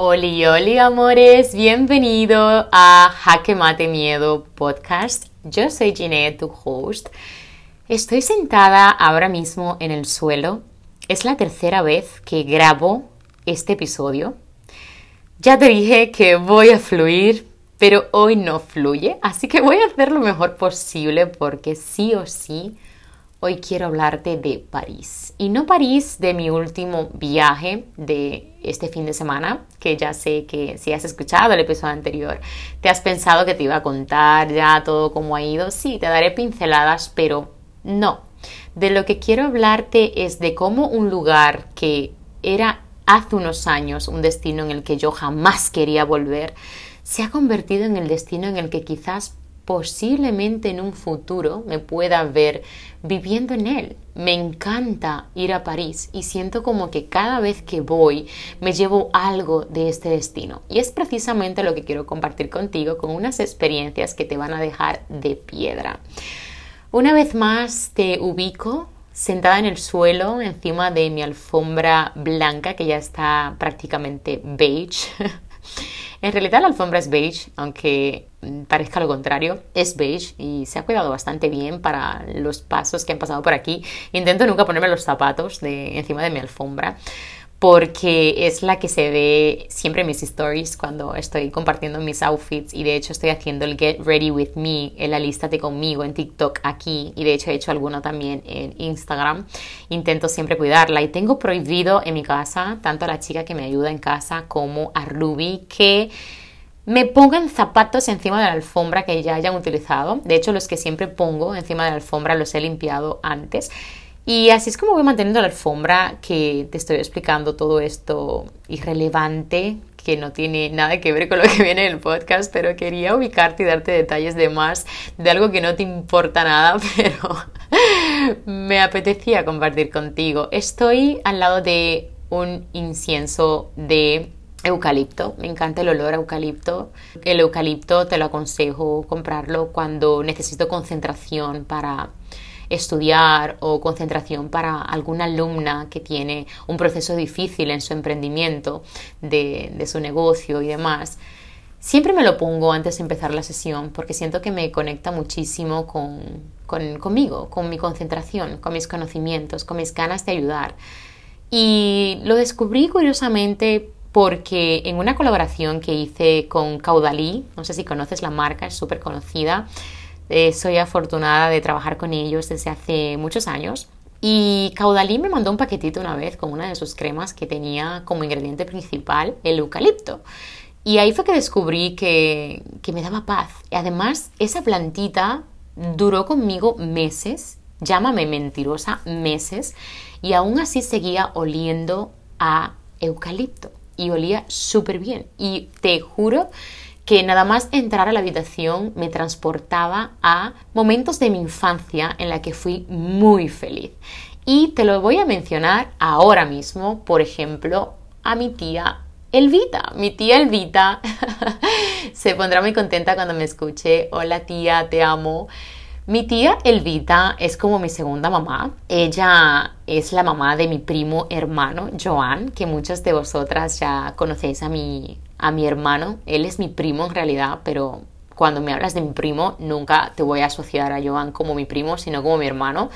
Oli, oli, amores, bienvenido a Jaque Mate Miedo podcast. Yo soy Ginette, tu host. Estoy sentada ahora mismo en el suelo. Es la tercera vez que grabo este episodio. Ya te dije que voy a fluir, pero hoy no fluye, así que voy a hacer lo mejor posible porque sí o sí Hoy quiero hablarte de París. Y no París de mi último viaje de este fin de semana, que ya sé que si has escuchado el episodio anterior, te has pensado que te iba a contar ya todo cómo ha ido. Sí, te daré pinceladas, pero no. De lo que quiero hablarte es de cómo un lugar que era hace unos años un destino en el que yo jamás quería volver, se ha convertido en el destino en el que quizás posiblemente en un futuro me pueda ver viviendo en él. Me encanta ir a París y siento como que cada vez que voy me llevo algo de este destino. Y es precisamente lo que quiero compartir contigo con unas experiencias que te van a dejar de piedra. Una vez más te ubico sentada en el suelo encima de mi alfombra blanca que ya está prácticamente beige. En realidad la alfombra es beige, aunque parezca lo contrario, es beige y se ha cuidado bastante bien para los pasos que han pasado por aquí. Intento nunca ponerme los zapatos de encima de mi alfombra porque es la que se ve siempre en mis stories cuando estoy compartiendo mis outfits y de hecho estoy haciendo el Get Ready With Me en la lista de conmigo en TikTok aquí y de hecho he hecho alguno también en Instagram. Intento siempre cuidarla y tengo prohibido en mi casa, tanto a la chica que me ayuda en casa como a Ruby, que me pongan zapatos encima de la alfombra que ya hayan utilizado. De hecho, los que siempre pongo encima de la alfombra los he limpiado antes. Y así es como voy manteniendo la alfombra que te estoy explicando todo esto irrelevante que no tiene nada que ver con lo que viene en el podcast, pero quería ubicarte y darte detalles de más de algo que no te importa nada, pero me apetecía compartir contigo. Estoy al lado de un incienso de eucalipto, me encanta el olor a eucalipto. El eucalipto te lo aconsejo comprarlo cuando necesito concentración para estudiar o concentración para alguna alumna que tiene un proceso difícil en su emprendimiento de, su negocio y demás. Siempre me lo pongo antes de empezar la sesión porque siento que me conecta muchísimo con, conmigo, con mi concentración, con mis conocimientos, con mis ganas de ayudar. Y lo descubrí curiosamente porque en una colaboración que hice con Caudalí, no sé si conoces la marca, es súper conocida, eh, soy afortunada de trabajar con ellos desde hace muchos años. Y Caudalí me mandó un paquetito una vez con una de sus cremas que tenía como ingrediente principal el eucalipto. Y ahí fue que descubrí que, que me daba paz. Y además, esa plantita duró conmigo meses, llámame mentirosa, meses, y aún así seguía oliendo a eucalipto. Y olía súper bien. Y te juro que nada más entrar a la habitación me transportaba a momentos de mi infancia en la que fui muy feliz. Y te lo voy a mencionar ahora mismo, por ejemplo, a mi tía Elvita. Mi tía Elvita se pondrá muy contenta cuando me escuche. Hola tía, te amo. Mi tía Elvita es como mi segunda mamá. Ella es la mamá de mi primo hermano, Joan, que muchas de vosotras ya conocéis a mi a mi hermano. Él es mi primo en realidad, pero cuando me hablas de mi primo nunca te voy a asociar a Joan como mi primo, sino como mi hermano.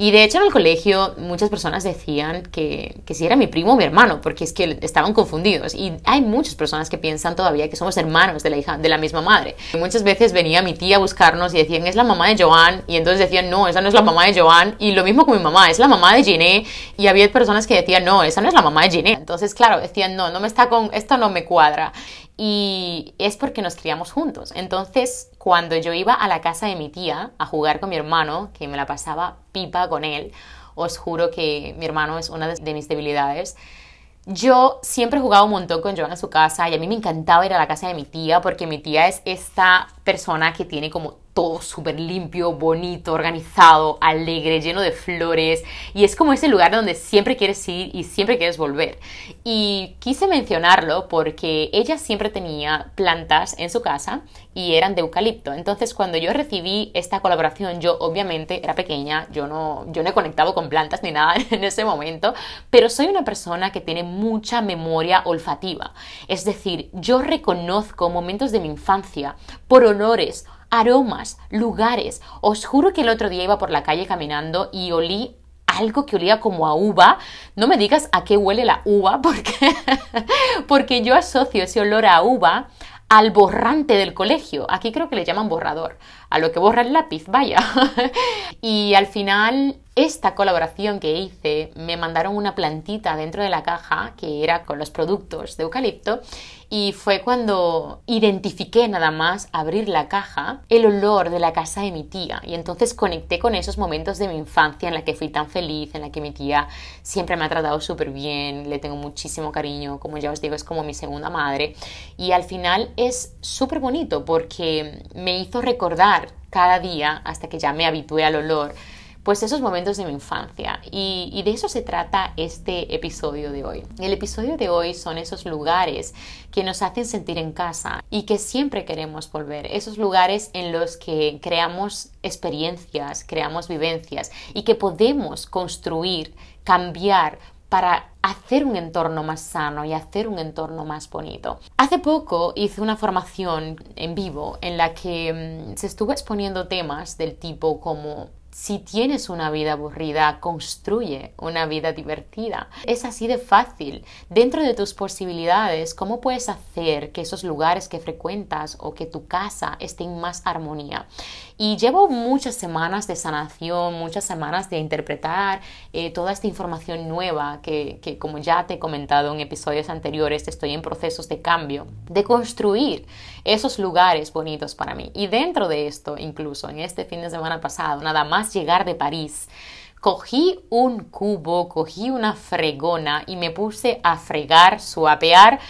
Y de hecho en el colegio muchas personas decían que, que si era mi primo o mi hermano, porque es que estaban confundidos. Y hay muchas personas que piensan todavía que somos hermanos de la hija de la misma madre. Y muchas veces venía mi tía a buscarnos y decían, es la mamá de Joan. Y entonces decían, no, esa no es la mamá de Joan. Y lo mismo con mi mamá, es la mamá de Giné. Y había personas que decían, no, esa no es la mamá de Giné. Entonces, claro, decían, no, no me está con, esto no me cuadra y es porque nos criamos juntos. Entonces, cuando yo iba a la casa de mi tía a jugar con mi hermano, que me la pasaba pipa con él, os juro que mi hermano es una de mis debilidades. Yo siempre jugaba un montón con Joan en su casa y a mí me encantaba ir a la casa de mi tía porque mi tía es esta persona que tiene como todo súper limpio, bonito, organizado, alegre, lleno de flores y es como ese lugar donde siempre quieres ir y siempre quieres volver. Y quise mencionarlo porque ella siempre tenía plantas en su casa y eran de eucalipto. Entonces cuando yo recibí esta colaboración, yo obviamente era pequeña, yo no, yo no he conectado con plantas ni nada en ese momento, pero soy una persona que tiene mucha memoria olfativa. Es decir, yo reconozco momentos de mi infancia por olores, aromas, lugares. Os juro que el otro día iba por la calle caminando y olí algo que olía como a uva. No me digas a qué huele la uva, porque, porque yo asocio ese olor a uva al borrante del colegio. Aquí creo que le llaman borrador, a lo que borra el lápiz, vaya. y al final, esta colaboración que hice, me mandaron una plantita dentro de la caja que era con los productos de eucalipto y fue cuando identifiqué nada más abrir la caja el olor de la casa de mi tía. Y entonces conecté con esos momentos de mi infancia en la que fui tan feliz, en la que mi tía siempre me ha tratado súper bien, le tengo muchísimo cariño, como ya os digo, es como mi segunda madre. Y al final es súper bonito porque me hizo recordar cada día hasta que ya me habitué al olor pues esos momentos de mi infancia. Y, de eso se trata este episodio de hoy. El episodio de hoy son esos lugares que nos hacen sentir en casa y que siempre queremos volver. Esos lugares en los que creamos experiencias, creamos vivencias y que podemos construir, cambiar para hacer un entorno más sano y hacer un entorno más bonito. Hace poco hice una formación en vivo en la que mm, se estuvo exponiendo temas del tipo como si tienes una vida aburrida, construye una vida divertida. Es así de fácil. Dentro de tus posibilidades, ¿cómo puedes hacer que esos lugares que frecuentas o que tu casa estén más armonía? Y llevo muchas semanas de sanación, muchas semanas de interpretar eh, toda esta información nueva que, que, como ya te he comentado en episodios anteriores, estoy en procesos de cambio, de construir esos lugares bonitos para mí. Y dentro de esto, incluso en este fin de semana pasado, nada más llegar de París, cogí un cubo, cogí una fregona y me puse a fregar, suapear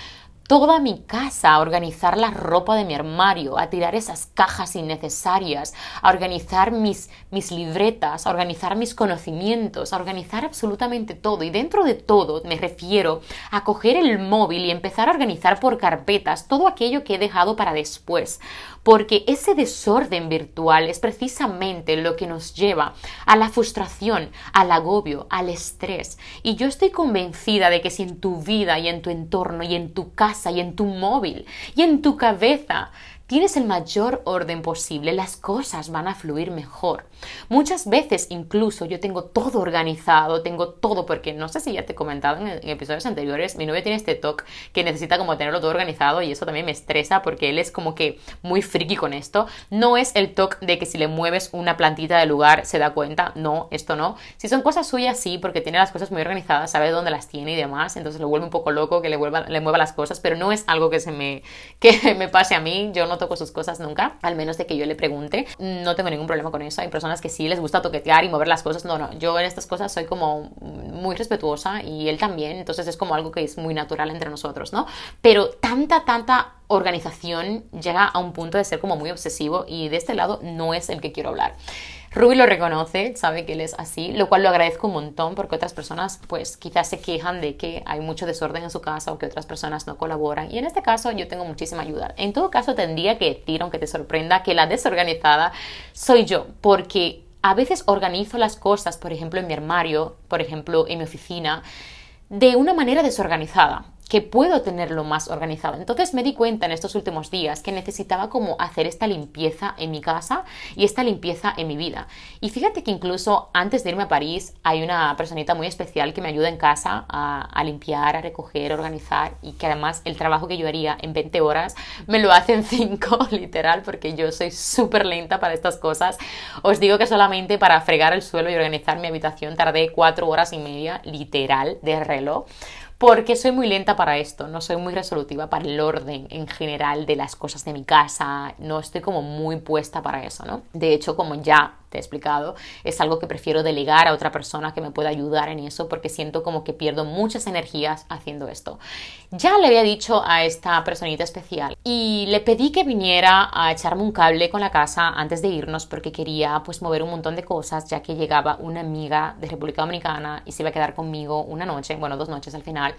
toda mi casa, a organizar la ropa de mi armario, a tirar esas cajas innecesarias, a organizar mis, mis libretas, a organizar mis conocimientos, a organizar absolutamente todo. Y dentro de todo me refiero a coger el móvil y empezar a organizar por carpetas todo aquello que he dejado para después. Porque ese desorden virtual es precisamente lo que nos lleva a la frustración, al agobio, al estrés. Y yo estoy convencida de que si en tu vida y en tu entorno y en tu casa y en tu móvil y en tu cabeza tienes el mayor orden posible, las cosas van a fluir mejor. Muchas veces incluso yo tengo todo organizado, tengo todo, porque no sé si ya te he comentado en, episodios anteriores, mi novio tiene este toque que necesita como tenerlo todo organizado y eso también me estresa porque él es como que muy friki con esto. No es el toque de que si le mueves una plantita de lugar se da cuenta, no, esto no. Si son cosas suyas, sí, porque tiene las cosas muy organizadas, sabe dónde las tiene y demás, entonces lo vuelve un poco loco que le, vuelva, le mueva las cosas, pero no es algo que se me, que me pase a mí, yo no toco sus cosas nunca, al menos de que yo le pregunte. No tengo ningún problema con eso. Hay personas que sí les gusta toquetear y mover las cosas. No, no, yo en estas cosas soy como muy respetuosa y él también, entonces es como algo que es muy natural entre nosotros, ¿no? Pero tanta, tanta organización llega a un punto de ser como muy obsesivo y de este lado no es el que quiero hablar. Ruby lo reconoce, sabe que él es así, lo cual lo agradezco un montón porque otras personas pues quizás se quejan de que hay mucho desorden en su casa o que otras personas no colaboran y en este caso yo tengo muchísima ayuda. En todo caso tendría que decir, aunque te sorprenda, que la desorganizada soy yo porque a veces organizo las cosas, por ejemplo en mi armario, por ejemplo en mi oficina, de una manera desorganizada que puedo tenerlo más organizado. Entonces me di cuenta en estos últimos días que necesitaba como hacer esta limpieza en mi casa y esta limpieza en mi vida. Y fíjate que incluso antes de irme a París hay una personita muy especial que me ayuda en casa a, limpiar, a recoger, a organizar y que además el trabajo que yo haría en 20 horas me lo hace en 5 literal porque yo soy súper lenta para estas cosas. Os digo que solamente para fregar el suelo y organizar mi habitación tardé 4 horas y media literal de reloj porque soy muy lenta para esto, no soy muy resolutiva para el orden en general de las cosas de mi casa, no estoy como muy puesta para eso, ¿no? De hecho, como ya te he explicado, es algo que prefiero delegar a otra persona que me pueda ayudar en eso porque siento como que pierdo muchas energías haciendo esto. Ya le había dicho a esta personita especial y le pedí que viniera a echarme un cable con la casa antes de irnos porque quería pues mover un montón de cosas ya que llegaba una amiga de República Dominicana y se iba a quedar conmigo una noche, bueno, dos noches al final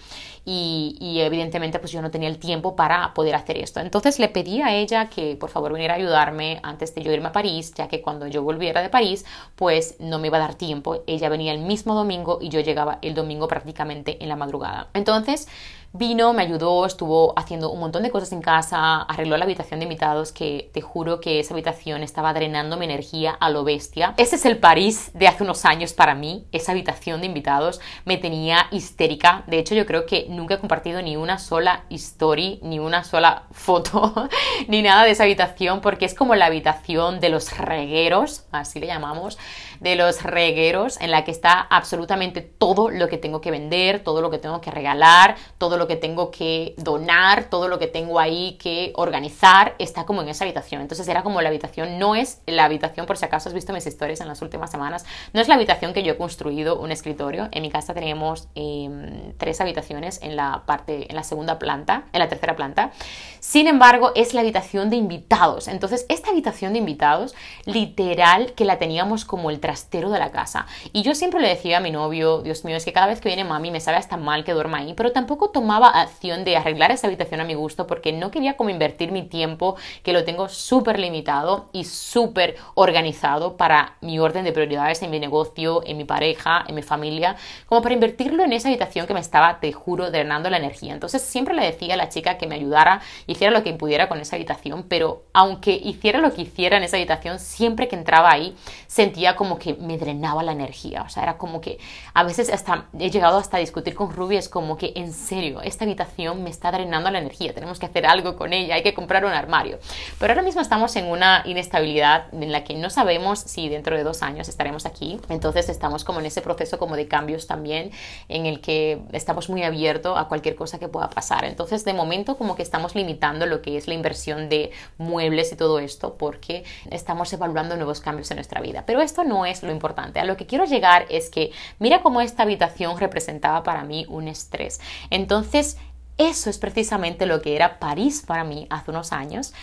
y, y evidentemente pues yo no tenía el tiempo para poder hacer esto. Entonces le pedí a ella que por favor viniera a ayudarme antes de yo irme a París ya que cuando yo volviera de París pues no me iba a dar tiempo. Ella venía el mismo domingo y yo llegaba el domingo prácticamente en la madrugada. Entonces Vino, me ayudó, estuvo haciendo un montón de cosas en casa, arregló la habitación de invitados que te juro que esa habitación estaba drenando mi energía a lo bestia. Ese es el París de hace unos años para mí, esa habitación de invitados me tenía histérica. De hecho yo creo que nunca he compartido ni una sola story, ni una sola foto, ni nada de esa habitación porque es como la habitación de los regueros, así le llamamos, de los regueros en la que está absolutamente todo lo que tengo que vender, todo lo que tengo que regalar, todo lo que tengo que donar, todo lo que tengo ahí que organizar, está como en esa habitación. Entonces era como la habitación, no es la habitación, por si acaso has visto mis historias en las últimas semanas, no es la habitación que yo he construido un escritorio. En mi casa tenemos em, tres habitaciones en la parte, en la segunda planta, en la tercera planta. Sin embargo, es la habitación de invitados. Entonces, esta habitación de invitados, literal, que la teníamos como el trastero de la casa. Y yo siempre le decía a mi novio, Dios mío, es que cada vez que viene mami me sabe hasta mal que duerma ahí, pero tampoco tomaba acción de arreglar esa habitación a mi gusto porque no quería como invertir mi tiempo, que lo tengo súper limitado y súper organizado para mi orden de prioridades en mi negocio, en mi pareja, en mi familia, como para invertirlo en esa habitación que me estaba, te juro, drenando la energía. Entonces siempre le decía a la chica que me ayudara, hiciera lo que pudiera con esa habitación, pero aunque hiciera lo que hiciera en esa habitación, siempre que entraba ahí sentía como que me drenaba la energía. O sea, era como que a veces hasta he llegado hasta a discutir con Ruby, es como que en serio, esta habitación me está drenando la energía, tenemos que hacer algo con ella, hay que comprar un armario. Pero ahora mismo estamos en una inestabilidad en la que no sabemos si dentro de dos años estaremos aquí, entonces estamos como en ese proceso como de cambios también, en el que estamos muy abiertos a cualquier cosa que pueda pasar. Entonces, de momento como que estamos limitando lo que es la inversión de muebles y todo esto, porque estamos evaluando nuevos cambios en nuestra vida. Pero esto no es lo importante. A lo que quiero llegar es que mira cómo esta habitación representaba para mí un estrés. Entonces, entonces, eso es precisamente lo que era París para mí hace unos años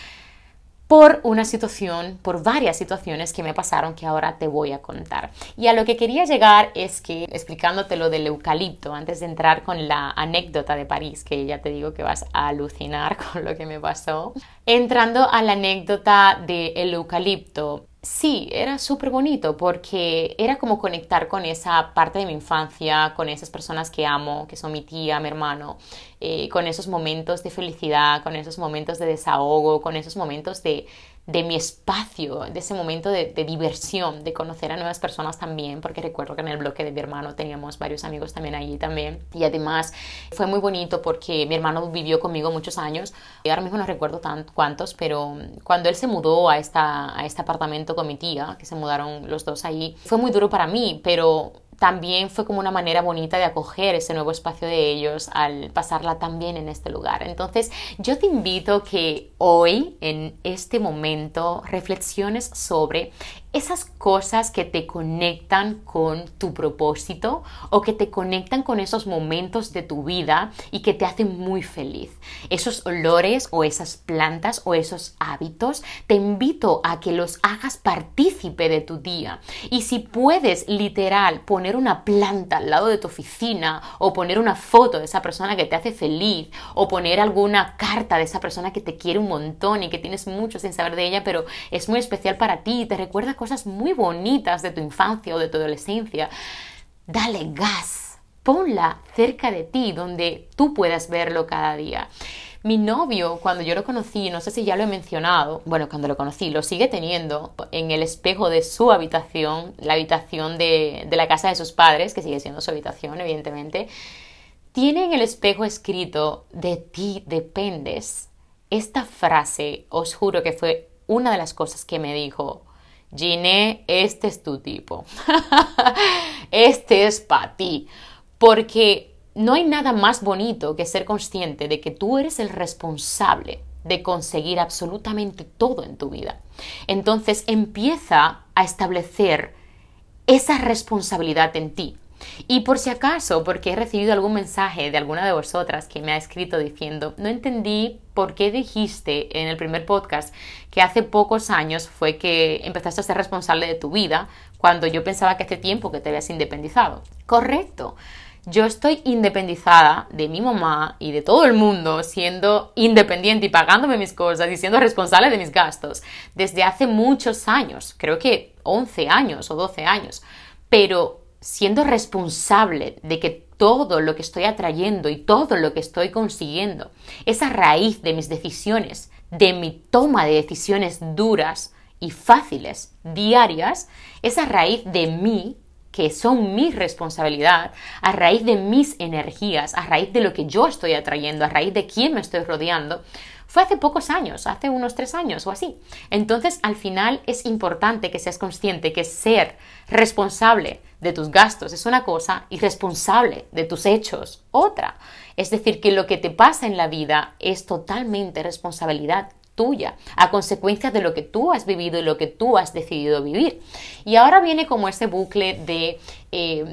por una situación, por varias situaciones que me pasaron que ahora te voy a contar. Y a lo que quería llegar es que, explicándote lo del eucalipto, antes de entrar con la anécdota de París, que ya te digo que vas a alucinar con lo que me pasó, entrando a la anécdota del eucalipto, Sí, era súper bonito porque era como conectar con esa parte de mi infancia, con esas personas que amo, que son mi tía, mi hermano, eh, con esos momentos de felicidad, con esos momentos de desahogo, con esos momentos de, de mi espacio, de ese momento de, diversión, de conocer a nuevas personas también, porque recuerdo que en el bloque de mi hermano teníamos varios amigos también allí también. Y además fue muy bonito porque mi hermano vivió conmigo muchos años. Y ahora mismo no recuerdo tan, cuántos, pero cuando él se mudó a, esta, a este apartamento con mi tía, que se mudaron los dos ahí, fue muy duro para mí, pero también fue como una manera bonita de acoger ese nuevo espacio de ellos al pasarla también en este lugar. Entonces, yo te invito que hoy, en este momento, reflexiones sobre esas cosas que te conectan con tu propósito o que te conectan con esos momentos de tu vida y que te hacen muy feliz. Esos olores o esas plantas o esos hábitos, te invito a que los hagas partícipe de tu día. Y si puedes literal poner una planta al lado de tu oficina o poner una foto de esa persona que te hace feliz o poner alguna carta de esa persona que te quiere un montón y que tienes mucho sin saber de ella, pero es muy especial para ti y te recuerda cosas muy bonitas de tu infancia o de tu adolescencia, dale gas, ponla cerca de ti donde tú puedas verlo cada día. Mi novio, cuando yo lo conocí, no sé si ya lo he mencionado, bueno, cuando lo conocí, lo sigue teniendo en el espejo de su habitación, la habitación de, la casa de sus padres, que sigue siendo su habitación, evidentemente, tiene en el espejo escrito, de ti dependes. Esta frase, os juro que fue una de las cosas que me dijo, Gine, este es tu tipo. este es para ti. Porque no hay nada más bonito que ser consciente de que tú eres el responsable de conseguir absolutamente todo en tu vida. Entonces empieza a establecer esa responsabilidad en ti. Y por si acaso, porque he recibido algún mensaje de alguna de vosotras que me ha escrito diciendo, no entendí por qué dijiste en el primer podcast que hace pocos años fue que empezaste a ser responsable de tu vida cuando yo pensaba que hace tiempo que te habías independizado. Correcto. Yo estoy independizada de mi mamá y de todo el mundo siendo independiente y pagándome mis cosas y siendo responsable de mis gastos desde hace muchos años, creo que 11 años o 12 años. Pero siendo responsable de que todo lo que estoy atrayendo y todo lo que estoy consiguiendo es a raíz de mis decisiones, de mi toma de decisiones duras y fáciles, diarias, es a raíz de mí, que son mi responsabilidad, a raíz de mis energías, a raíz de lo que yo estoy atrayendo, a raíz de quién me estoy rodeando, fue hace pocos años, hace unos tres años o así. Entonces, al final es importante que seas consciente que ser responsable de tus gastos es una cosa y responsable de tus hechos otra. Es decir, que lo que te pasa en la vida es totalmente responsabilidad tuya, a consecuencia de lo que tú has vivido y lo que tú has decidido vivir. Y ahora viene como ese bucle de eh,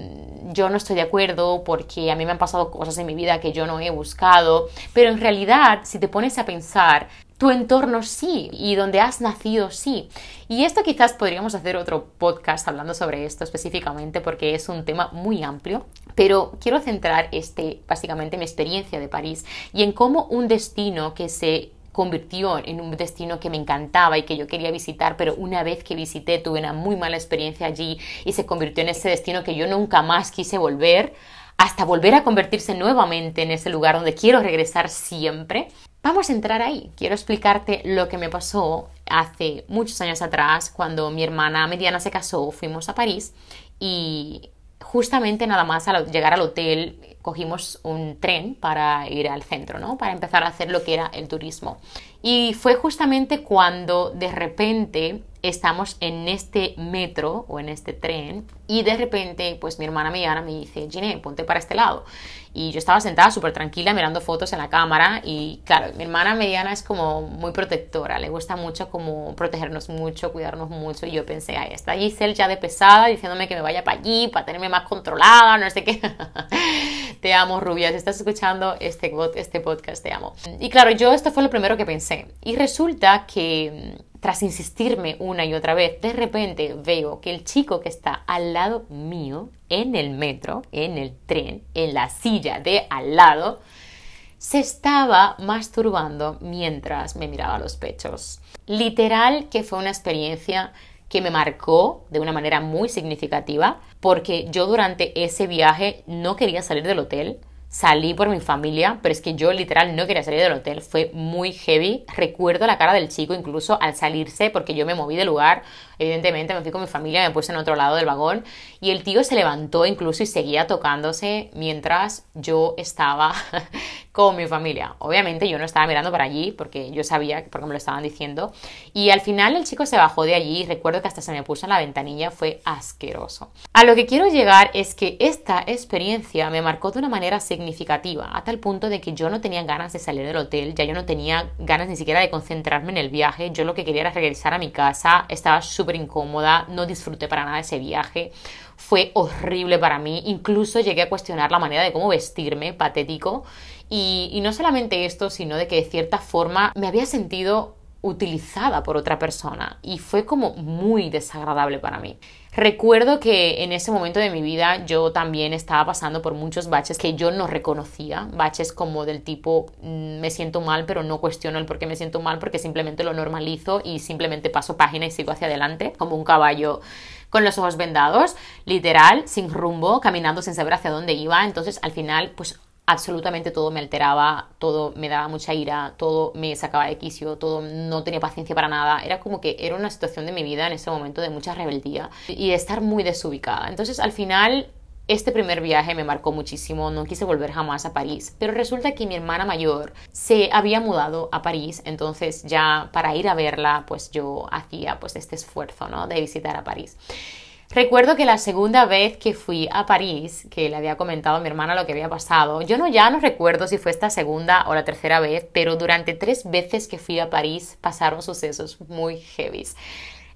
yo no estoy de acuerdo porque a mí me han pasado cosas en mi vida que yo no he buscado, pero en realidad si te pones a pensar, tu entorno sí y donde has nacido sí. Y esto quizás podríamos hacer otro podcast hablando sobre esto específicamente porque es un tema muy amplio, pero quiero centrar este básicamente mi experiencia de París y en cómo un destino que se convirtió en un destino que me encantaba y que yo quería visitar, pero una vez que visité tuve una muy mala experiencia allí y se convirtió en ese destino que yo nunca más quise volver, hasta volver a convertirse nuevamente en ese lugar donde quiero regresar siempre. Vamos a entrar ahí. Quiero explicarte lo que me pasó hace muchos años atrás cuando mi hermana mediana se casó, fuimos a París y justamente nada más al llegar al hotel cogimos un tren para ir al centro, ¿no? Para empezar a hacer lo que era el turismo. Y fue justamente cuando de repente estamos en este metro o en este tren y de repente pues mi hermana mediana me dice, Gine, ponte para este lado. Y yo estaba sentada súper tranquila mirando fotos en la cámara y claro, mi hermana mediana es como muy protectora, le gusta mucho como protegernos mucho, cuidarnos mucho y yo pensé, ay, está Giselle ya de pesada diciéndome que me vaya para allí, para tenerme más controlada, no sé qué. te amo, rubia, si estás escuchando este, este podcast, te amo. Y claro, yo esto fue lo primero que pensé. Y resulta que tras insistirme una y otra vez, de repente veo que el chico que está al lado mío, en el metro, en el tren, en la silla de al lado, se estaba masturbando mientras me miraba los pechos. Literal que fue una experiencia que me marcó de una manera muy significativa porque yo durante ese viaje no quería salir del hotel salí por mi familia, pero es que yo literal no quería salir del hotel, fue muy heavy. Recuerdo la cara del chico incluso al salirse porque yo me moví de lugar, evidentemente me fui con mi familia, me puse en otro lado del vagón y el tío se levantó incluso y seguía tocándose mientras yo estaba con mi familia. Obviamente yo no estaba mirando para allí porque yo sabía, porque me lo estaban diciendo. Y al final el chico se bajó de allí y recuerdo que hasta se me puso en la ventanilla, fue asqueroso. A lo que quiero llegar es que esta experiencia me marcó de una manera significativa, a tal punto de que yo no tenía ganas de salir del hotel, ya yo no tenía ganas ni siquiera de concentrarme en el viaje, yo lo que quería era regresar a mi casa, estaba súper incómoda, no disfruté para nada ese viaje fue horrible para mí. Incluso llegué a cuestionar la manera de cómo vestirme, patético. Y, no solamente esto, sino de que de cierta forma me había sentido utilizada por otra persona y fue como muy desagradable para mí. Recuerdo que en ese momento de mi vida yo también estaba pasando por muchos baches que yo no reconocía, baches como del tipo mm, me siento mal pero no cuestiono el por qué me siento mal porque simplemente lo normalizo y simplemente paso página y sigo hacia adelante como un caballo con los ojos vendados, literal, sin rumbo, caminando sin saber hacia dónde iba, entonces al final pues absolutamente todo me alteraba, todo me daba mucha ira, todo me sacaba de quicio, todo no tenía paciencia para nada. Era como que era una situación de mi vida en ese momento de mucha rebeldía y de estar muy desubicada. Entonces al final este primer viaje me marcó muchísimo, no quise volver jamás a París, pero resulta que mi hermana mayor se había mudado a París, entonces ya para ir a verla, pues yo hacía pues este esfuerzo, ¿no? De visitar a París. Recuerdo que la segunda vez que fui a París, que le había comentado a mi hermana lo que había pasado, yo no ya no recuerdo si fue esta segunda o la tercera vez, pero durante tres veces que fui a París pasaron sucesos muy heavy.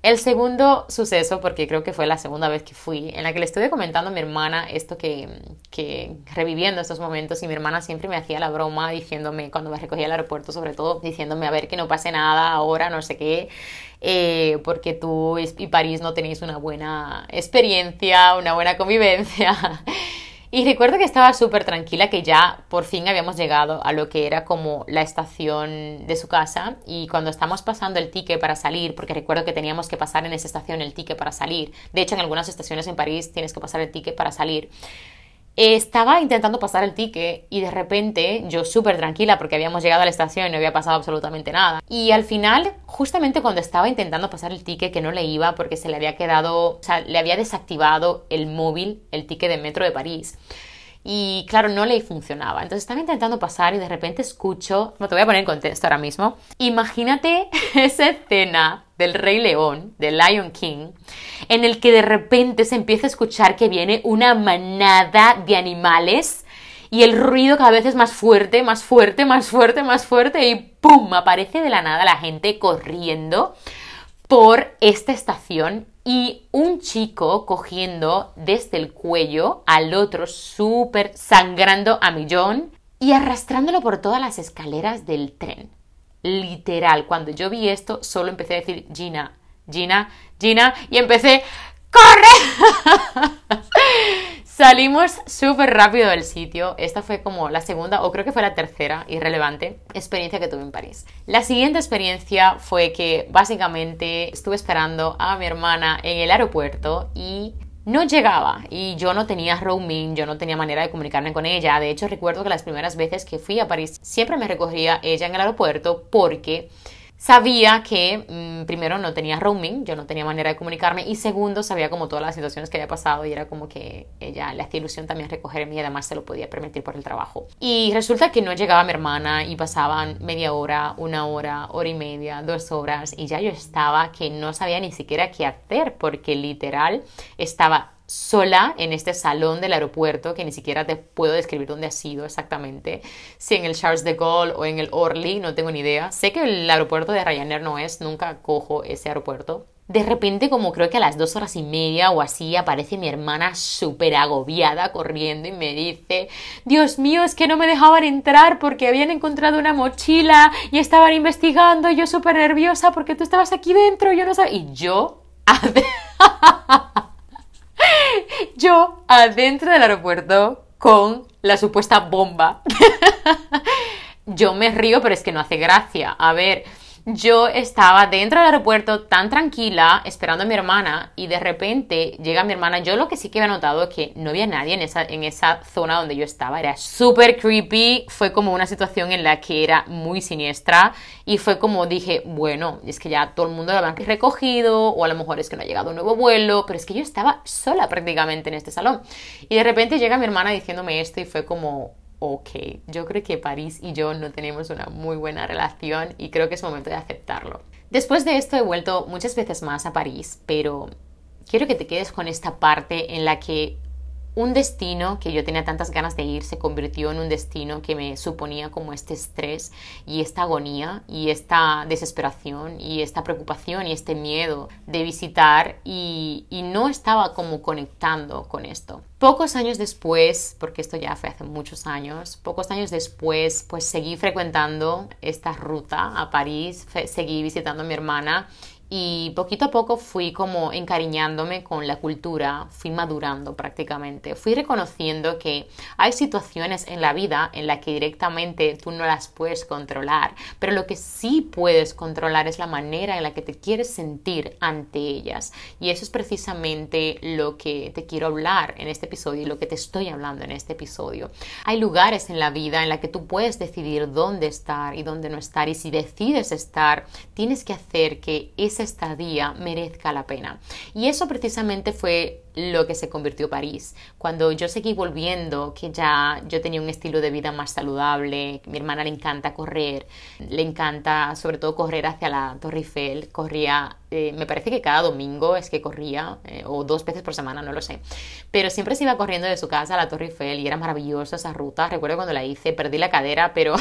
El segundo suceso, porque creo que fue la segunda vez que fui, en la que le estuve comentando a mi hermana esto que, que reviviendo estos momentos y mi hermana siempre me hacía la broma diciéndome, cuando me recogía al aeropuerto sobre todo, diciéndome a ver que no pase nada ahora, no sé qué, eh, porque tú y París no tenéis una buena experiencia, una buena convivencia. Y recuerdo que estaba súper tranquila, que ya por fin habíamos llegado a lo que era como la estación de su casa. Y cuando estamos pasando el ticket para salir, porque recuerdo que teníamos que pasar en esa estación el ticket para salir, de hecho en algunas estaciones en París tienes que pasar el ticket para salir, estaba intentando pasar el ticket y de repente yo súper tranquila porque habíamos llegado a la estación y no había pasado absolutamente nada. Y al final, justamente cuando estaba intentando pasar el ticket que no le iba porque se le había quedado, o sea, le había desactivado el móvil, el ticket de metro de París. Y claro, no le funcionaba. Entonces estaba intentando pasar y de repente escucho, no te voy a poner en contexto ahora mismo. Imagínate esa escena del Rey León, del Lion King, en el que de repente se empieza a escuchar que viene una manada de animales y el ruido cada vez es más fuerte, más fuerte, más fuerte, más fuerte y ¡pum! aparece de la nada la gente corriendo por esta estación y un chico cogiendo desde el cuello al otro súper sangrando a millón y arrastrándolo por todas las escaleras del tren literal, cuando yo vi esto, solo empecé a decir Gina, Gina, Gina, y empecé, ¡corre! Salimos súper rápido del sitio. Esta fue como la segunda, o creo que fue la tercera, irrelevante, experiencia que tuve en París. La siguiente experiencia fue que básicamente estuve esperando a mi hermana en el aeropuerto y no llegaba y yo no tenía roaming, yo no tenía manera de comunicarme con ella. De hecho, recuerdo que las primeras veces que fui a París siempre me recogía ella en el aeropuerto porque sabía que mm, primero no tenía roaming, yo no tenía manera de comunicarme y segundo sabía como todas las situaciones que había pasado y era como que ella le hacía ilusión también recogerme y además se lo podía permitir por el trabajo. Y resulta que no llegaba mi hermana y pasaban media hora, una hora, hora y media, dos horas y ya yo estaba que no sabía ni siquiera qué hacer porque literal estaba sola en este salón del aeropuerto que ni siquiera te puedo describir dónde ha sido exactamente. Si en el Charles de Gaulle o en el Orly, no tengo ni idea. Sé que el aeropuerto de Ryanair no es, nunca cojo ese aeropuerto. De repente, como creo que a las dos horas y media o así, aparece mi hermana súper agobiada corriendo y me dice, Dios mío, es que no me dejaban entrar porque habían encontrado una mochila y estaban investigando, yo súper nerviosa porque tú estabas aquí dentro, yo no sabía. Y yo... Yo adentro del aeropuerto con la supuesta bomba. Yo me río, pero es que no hace gracia. A ver, yo estaba dentro del aeropuerto tan tranquila esperando a mi hermana y de repente llega mi hermana. Yo lo que sí que había notado es que no había nadie en esa, en esa zona donde yo estaba. Era súper creepy. Fue como una situación en la que era muy siniestra y fue como dije, bueno, es que ya todo el mundo lo habían recogido o a lo mejor es que no ha llegado un nuevo vuelo, pero es que yo estaba sola prácticamente en este salón. Y de repente llega mi hermana diciéndome esto y fue como, ok, yo creo que París y yo no tenemos una muy buena relación y creo que es momento de aceptarlo. Después de esto he vuelto muchas veces más a París, pero quiero que te quedes con esta parte en la que un destino que yo tenía tantas ganas de ir se convirtió en un destino que me suponía como este estrés y esta agonía y esta desesperación y esta preocupación y este miedo de visitar y, no estaba como conectando con esto. Pocos años después, porque esto ya fue hace muchos años, pocos años después pues seguí frecuentando esta ruta a París, seguí visitando a mi hermana y poquito a poco fui como encariñándome con la cultura, fui madurando prácticamente, fui reconociendo que hay situaciones en la vida en las que directamente tú no las puedes controlar, pero lo que sí puedes controlar es la manera en la que te quieres sentir ante ellas y eso es precisamente lo que te quiero hablar en este episodio y lo que te estoy hablando en este episodio. Hay lugares en la vida en la que tú puedes decidir dónde estar y dónde no estar y si decides estar, tienes que hacer que ese estadía merezca la pena. Y eso precisamente fue lo que se convirtió París. Cuando yo seguí volviendo, que ya yo tenía un estilo de vida más saludable, mi hermana le encanta correr, le encanta sobre todo correr hacia la Torre Eiffel, corría eh, me parece que cada domingo es que corría, eh, o dos veces por semana, no lo sé. Pero siempre se iba corriendo de su casa a la Torre Eiffel y era maravillosa esa ruta. Recuerdo cuando la hice, perdí la cadera, pero,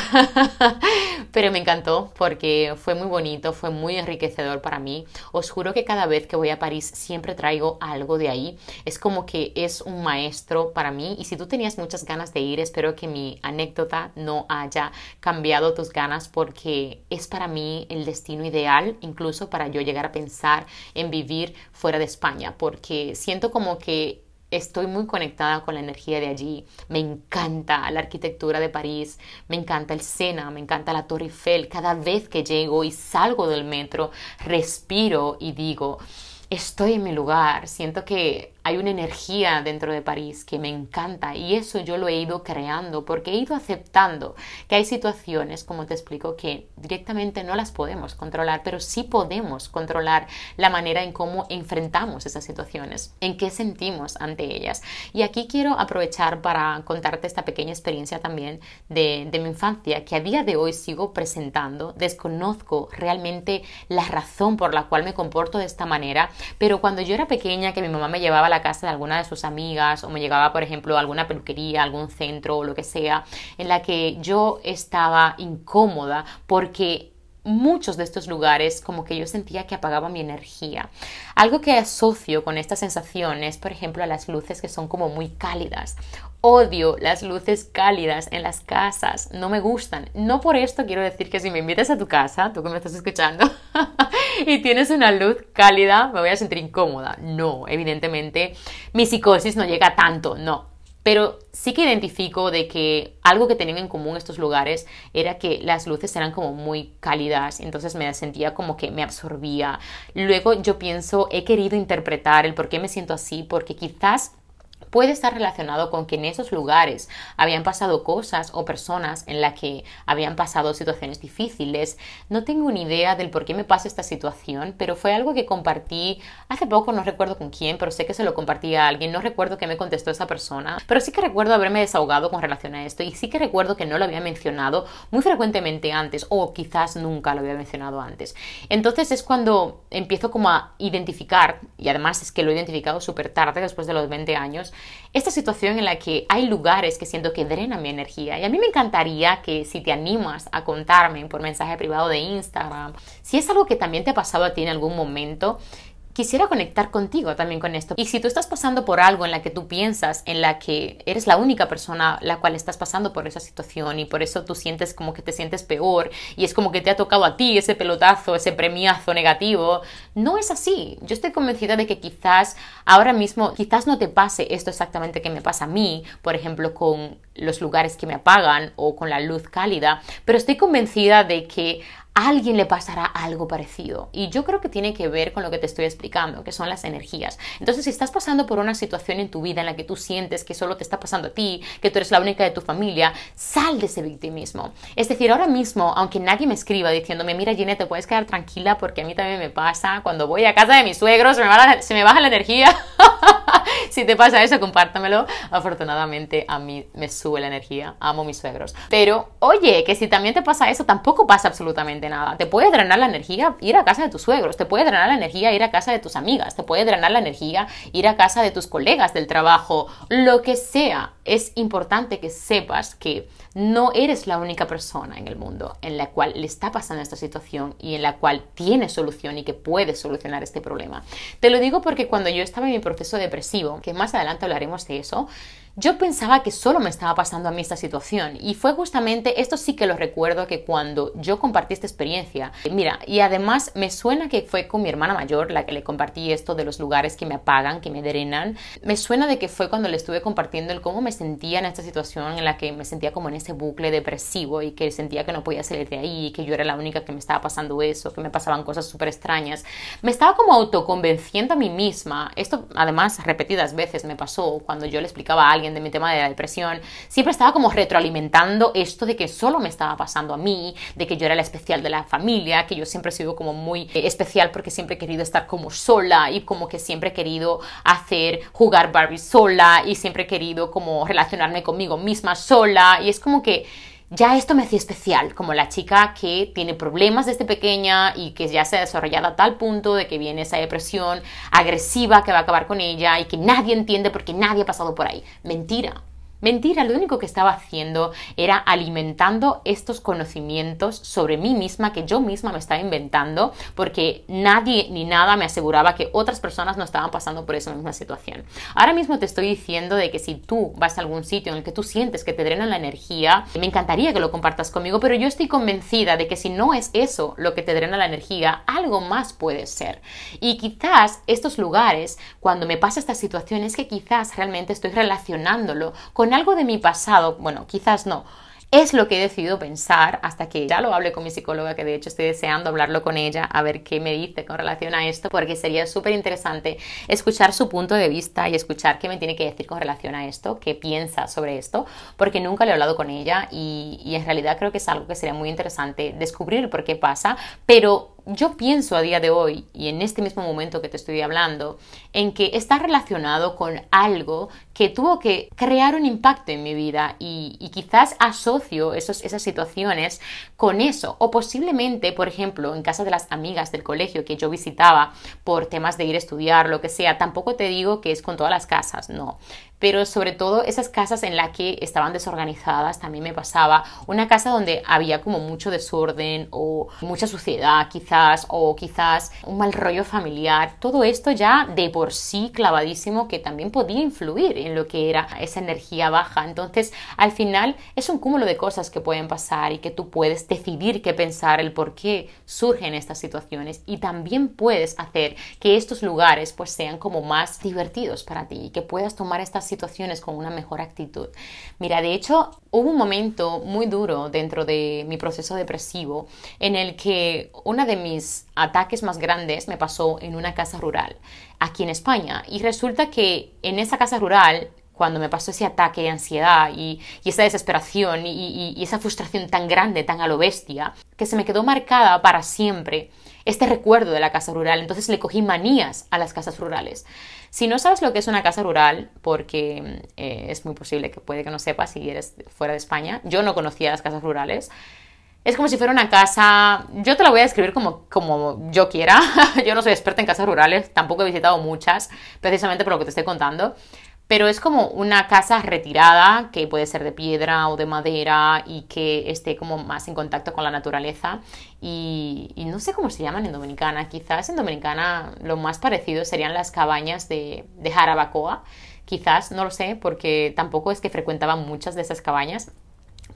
pero me encantó porque fue muy bonito, fue muy enriquecedor para mí. Os juro que cada vez que voy a París siempre traigo algo de ahí. Es como que es un maestro para mí. Y si tú tenías muchas ganas de ir, espero que mi anécdota no haya cambiado tus ganas porque es para mí el destino ideal, incluso para yo llegar a pensar en vivir fuera de España, porque siento como que estoy muy conectada con la energía de allí. Me encanta la arquitectura de París, me encanta el Sena, me encanta la Torre Eiffel. Cada vez que llego y salgo del metro, respiro y digo, estoy en mi lugar, siento que hay una energía dentro de París que me encanta y eso yo lo he ido creando porque he ido aceptando que hay situaciones, como te explico, que directamente no las podemos controlar, pero sí podemos controlar la manera en cómo enfrentamos esas situaciones, en qué sentimos ante ellas. Y aquí quiero aprovechar para contarte esta pequeña experiencia también de, de mi infancia que a día de hoy sigo presentando. Desconozco realmente la razón por la cual me comporto de esta manera, pero cuando yo era pequeña, que mi mamá me llevaba a casa de alguna de sus amigas o me llegaba, por ejemplo, a alguna peluquería, algún centro o lo que sea, en la que yo estaba incómoda porque muchos de estos lugares como que yo sentía que apagaba mi energía. Algo que asocio con esta sensación es, por ejemplo, a las luces que son como muy cálidas. Odio las luces cálidas en las casas, no me gustan. No por esto quiero decir que si me invitas a tu casa, tú que me estás escuchando, y tienes una luz cálida, me voy a sentir incómoda. No, evidentemente mi psicosis no llega tanto, no. Pero sí que identifico de que algo que tenían en común estos lugares era que las luces eran como muy cálidas, entonces me sentía como que me absorbía. Luego yo pienso, he querido interpretar el por qué me siento así, porque quizás puede estar relacionado con que en esos lugares habían pasado cosas o personas en las que habían pasado situaciones difíciles. No tengo ni idea del por qué me pasa esta situación, pero fue algo que compartí hace poco, no recuerdo con quién, pero sé que se lo compartí a alguien, no recuerdo qué me contestó esa persona, pero sí que recuerdo haberme desahogado con relación a esto y sí que recuerdo que no lo había mencionado muy frecuentemente antes o quizás nunca lo había mencionado antes. Entonces es cuando empiezo como a identificar, y además es que lo he identificado súper tarde, después de los 20 años, esta situación en la que hay lugares que siento que drenan mi energía. Y a mí me encantaría que si te animas a contarme por mensaje privado de Instagram, si es algo que también te ha pasado a ti en algún momento, quisiera conectar contigo también con esto. Y si tú estás pasando por algo en la que tú piensas, en la que eres la única persona la cual estás pasando por esa situación y por eso tú sientes como que te sientes peor y es como que te ha tocado a ti ese pelotazo, ese premiazo negativo, no es así. Yo estoy convencida de que quizás ahora mismo, quizás no te pase esto exactamente que me pasa a mí, por ejemplo, con los lugares que me apagan o con la luz cálida, pero estoy convencida de que alguien le pasará algo parecido. Y yo creo que tiene que ver con lo que te estoy explicando, que son las energías. Entonces, si estás pasando por una situación en tu vida en la que tú sientes que solo te está pasando a ti, que tú eres la única de tu familia, sal de ese victimismo. Es decir, ahora mismo, aunque nadie me escriba diciéndome, mira, Ginette, te puedes quedar tranquila porque a mí también me pasa, cuando voy a casa de mis suegros se me, se me baja la energía. si te pasa eso, compártamelo. Afortunadamente, a mí me sube la energía. Amo mis suegros. Pero, oye, que si también te pasa eso, tampoco pasa absolutamente nada. Te puede drenar la energía ir a casa de tus suegros, te puede drenar la energía ir a casa de tus amigas, te puede drenar la energía ir a casa de tus colegas del trabajo, lo que sea. Es importante que sepas que no eres la única persona en el mundo en la cual le está pasando esta situación y en la cual tiene solución y que puede solucionar este problema. Te lo digo porque cuando yo estaba en mi proceso depresivo, que más adelante hablaremos de eso, yo pensaba que solo me estaba pasando a mí esta situación y fue justamente, esto sí que lo recuerdo, que cuando yo compartí esta experiencia, mira, y además me suena que fue con mi hermana mayor la que le compartí esto de los lugares que me apagan, que me drenan, me suena de que fue cuando le estuve compartiendo el cómo me sentía en esta situación en la que me sentía como en ese bucle depresivo y que sentía que no podía salir de ahí, que yo era la única que me estaba pasando eso, que me pasaban cosas súper extrañas. Me estaba como autoconvenciendo a mí misma, esto además repetidas veces me pasó cuando yo le explicaba a alguien de mi tema de la depresión, siempre estaba como retroalimentando esto de que solo me estaba pasando a mí, de que yo era la especial de la familia, que yo siempre he sido como muy eh, especial porque siempre he querido estar como sola y como que siempre he querido hacer jugar Barbie sola y siempre he querido como relacionarme conmigo misma sola. Y es como que ya esto me hacía especial, como la chica que tiene problemas desde pequeña y que ya se ha desarrollado a tal punto de que viene esa depresión agresiva que va a acabar con ella y que nadie entiende porque nadie ha pasado por ahí. Mentira. Mentira, lo único que estaba haciendo era alimentando estos conocimientos sobre mí misma que yo misma me estaba inventando porque nadie ni nada me aseguraba que otras personas no estaban pasando por esa misma situación. Ahora mismo te estoy diciendo de que si tú vas a algún sitio en el que tú sientes que te drenan la energía, me encantaría que lo compartas conmigo, pero yo estoy convencida de que si no es eso lo que te drena la energía, algo más puede ser. Y quizás estos lugares, cuando me pasa esta situación, es que quizás realmente estoy relacionándolo con algo de mi pasado, bueno, quizás no, es lo que he decidido pensar hasta que ya lo hable con mi psicóloga, que de hecho estoy deseando hablarlo con ella, a ver qué me dice con relación a esto, porque sería súper interesante escuchar su punto de vista y escuchar qué me tiene que decir con relación a esto, qué piensa sobre esto, porque nunca le he hablado con ella y en realidad creo que es algo que sería muy interesante descubrir por qué pasa, pero yo pienso a día de hoy y en este mismo momento que te estoy hablando, en que está relacionado con algo que tuvo que crear un impacto en mi vida y, quizás asocio esos, esas situaciones con eso. O posiblemente, por ejemplo, en casa de las amigas del colegio que yo visitaba por temas de ir a estudiar, lo que sea, tampoco te digo que es con todas las casas, no pero sobre todo esas casas en las que estaban desorganizadas, también me pasaba. Una casa donde había como mucho desorden o mucha suciedad quizás, o quizás un mal rollo familiar. Todo esto ya de por sí clavadísimo que también podía influir en lo que era esa energía baja. Entonces, al final es un cúmulo de cosas que pueden pasar y que tú puedes decidir qué pensar, el por qué surgen estas situaciones y también puedes hacer que estos lugares pues sean como más divertidos para ti y que puedas tomar estas situaciones con una mejor actitud. Mira, de hecho, hubo un momento muy duro dentro de mi proceso depresivo en el que uno de mis ataques más grandes me pasó en una casa rural aquí en España. Y resulta que en esa casa rural cuando me pasó ese ataque de ansiedad y, esa desesperación y, y, esa frustración tan grande, tan a lo bestia, que se me quedó marcada para siempre este recuerdo de la casa rural. Entonces le cogí manías a las casas rurales. Si no sabes lo que es una casa rural, porque eh, es muy posible que puede que no sepas si eres fuera de España, yo no conocía las casas rurales. Es como si fuera una casa, yo te la voy a describir como, como yo quiera, yo no soy experta en casas rurales, tampoco he visitado muchas, precisamente por lo que te estoy contando, pero es como una casa retirada que puede ser de piedra o de madera y que esté como más en contacto con la naturaleza. Y, no sé cómo se llaman en Dominicana, quizás en Dominicana lo más parecido serían las cabañas de, de Jarabacoa, quizás, no lo sé, porque tampoco es que frecuentaban muchas de esas cabañas,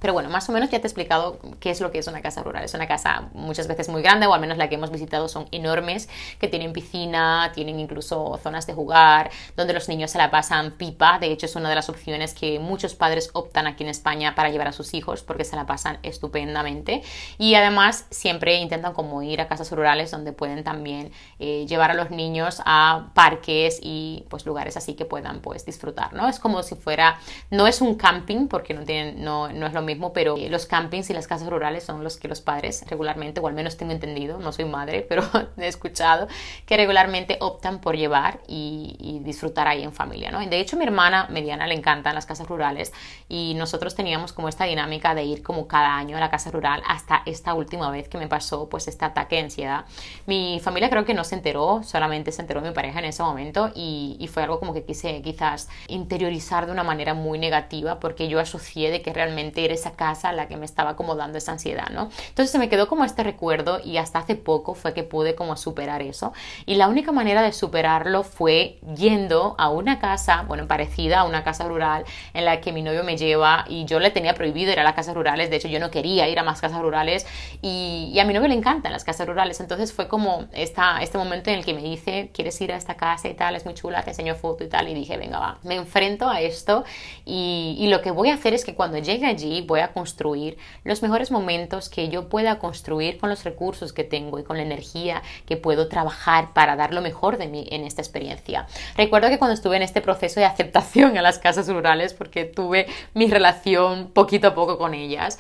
pero bueno, más o menos ya te he explicado qué es lo que es una casa rural. Es una casa muchas veces muy grande, o al menos la que hemos visitado son enormes, que tienen piscina, tienen incluso zonas de jugar, donde los niños se la pasan pipa. De hecho, es una de las opciones que muchos padres optan aquí en España para llevar a sus hijos, porque se la pasan estupendamente. Y además, siempre intentan como ir a casas rurales donde pueden también eh, llevar a los niños a parques y pues lugares así que puedan pues disfrutar, ¿no? Es como si fuera, no es un camping, porque no, tienen, no, no es lo mismo pero eh, los campings y las casas rurales son los que los padres regularmente, o al menos tengo entendido, no soy madre, pero he escuchado que regularmente optan por llevar y, disfrutar ahí en familia, ¿no? De hecho, mi hermana mediana le encantan las casas rurales y nosotros teníamos como esta dinámica de ir como cada año a la casa rural hasta esta última vez que me pasó pues este ataque de ansiedad. Mi familia creo que no se enteró, solamente se enteró mi pareja en ese momento y, y fue algo como que quise quizás interiorizar de una manera muy negativa porque yo asocié de que realmente eres esa casa la que me estaba como dando esa ansiedad, ¿no? Entonces se me quedó como este recuerdo y hasta hace poco fue que pude como superar eso. Y la única manera de superarlo fue yendo a una casa, bueno, parecida a una casa rural en la que mi novio me lleva y yo le tenía prohibido ir a las casas rurales, de hecho yo no quería ir a más casas rurales y, a mi novio le encantan las casas rurales, entonces fue como esta, este momento en el que me dice, ¿quieres ir a esta casa y tal? Es muy chula, te enseño foto y tal y dije, venga, va, me enfrento a esto y, y lo que voy a hacer es que cuando llegue allí voy a construir los mejores momentos que yo pueda construir con los recursos que tengo y con la energía que puedo trabajar para dar lo mejor de mí en esta experiencia. Recuerdo que cuando estuve en este proceso de aceptación a las casas rurales, porque tuve mi relación poquito a poco con ellas,